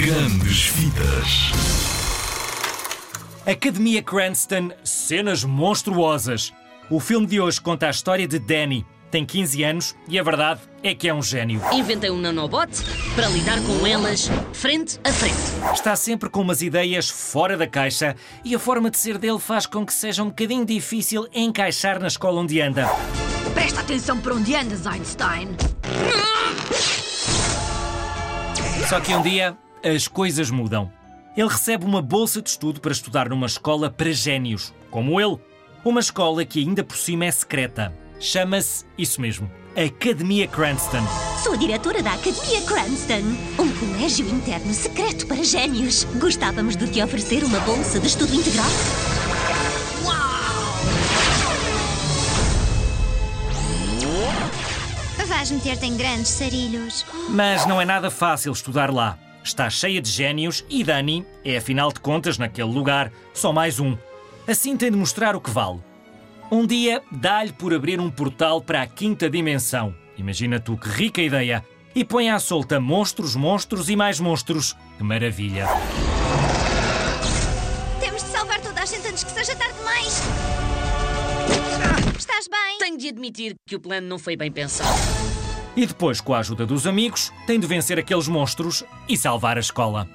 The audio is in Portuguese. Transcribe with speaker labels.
Speaker 1: Grandes Vidas.
Speaker 2: Academia Cranston, cenas monstruosas. O filme de hoje conta a história de Danny. Tem 15 anos e a verdade é que é um gênio.
Speaker 3: Inventei um nanobot para lidar com elas frente a frente.
Speaker 2: Está sempre com umas ideias fora da caixa e a forma de ser dele faz com que seja um bocadinho difícil encaixar na escola onde anda.
Speaker 4: Presta atenção para onde andas, Einstein.
Speaker 2: Só que um dia as coisas mudam. Ele recebe uma bolsa de estudo para estudar numa escola para génios, como ele. Uma escola que ainda por cima é secreta. Chama-se, isso mesmo, Academia Cranston.
Speaker 5: Sou a diretora da Academia Cranston, um colégio interno secreto para gênios. Gostávamos de te oferecer uma bolsa de estudo integral.
Speaker 6: Vais meter-te em grandes sarilhos.
Speaker 2: Mas não é nada fácil estudar lá. Está cheia de génios e Dani é, afinal de contas, naquele lugar, só mais um. Assim tem de mostrar o que vale. Um dia dá-lhe por abrir um portal para a quinta dimensão. Imagina tu que rica ideia! E põe à solta monstros, monstros e mais monstros. Que maravilha!
Speaker 6: Temos de salvar toda a gente antes que seja tarde demais. Estás bem?
Speaker 3: Tenho de admitir que o plano não foi bem pensado.
Speaker 2: E depois, com a ajuda dos amigos, tem de vencer aqueles monstros e salvar a escola.